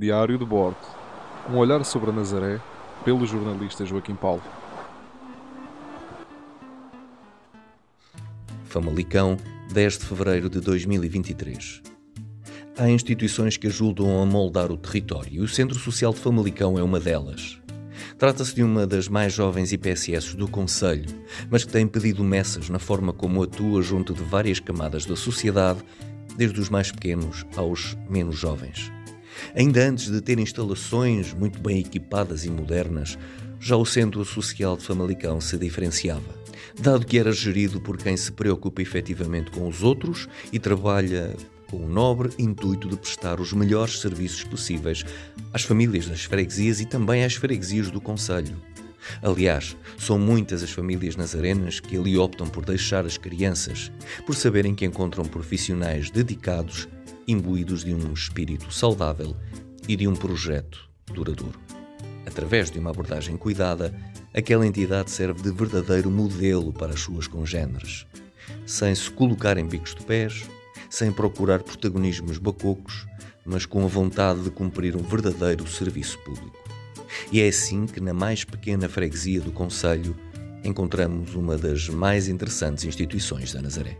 Diário de Bordo. Um olhar sobre a Nazaré, pelo jornalista Joaquim Paulo. Famalicão, 10 de fevereiro de 2023. Há instituições que ajudam a moldar o território e o Centro Social de Famalicão é uma delas. Trata-se de uma das mais jovens IPSS do Conselho, mas que tem pedido messas na forma como atua junto de várias camadas da sociedade, desde os mais pequenos aos menos jovens. Ainda antes de ter instalações muito bem equipadas e modernas, já o Centro Social de Famalicão se diferenciava, dado que era gerido por quem se preocupa efetivamente com os outros e trabalha com o nobre intuito de prestar os melhores serviços possíveis às famílias das freguesias e também às freguesias do Conselho. Aliás, são muitas as famílias nazarenas que ali optam por deixar as crianças, por saberem que encontram profissionais dedicados, imbuídos de um espírito saudável e de um projeto duradouro. Através de uma abordagem cuidada, aquela entidade serve de verdadeiro modelo para as suas congêneres, sem se colocar em bicos de pés, sem procurar protagonismos bacocos, mas com a vontade de cumprir um verdadeiro serviço público. E é assim que, na mais pequena freguesia do Conselho, encontramos uma das mais interessantes instituições da Nazaré.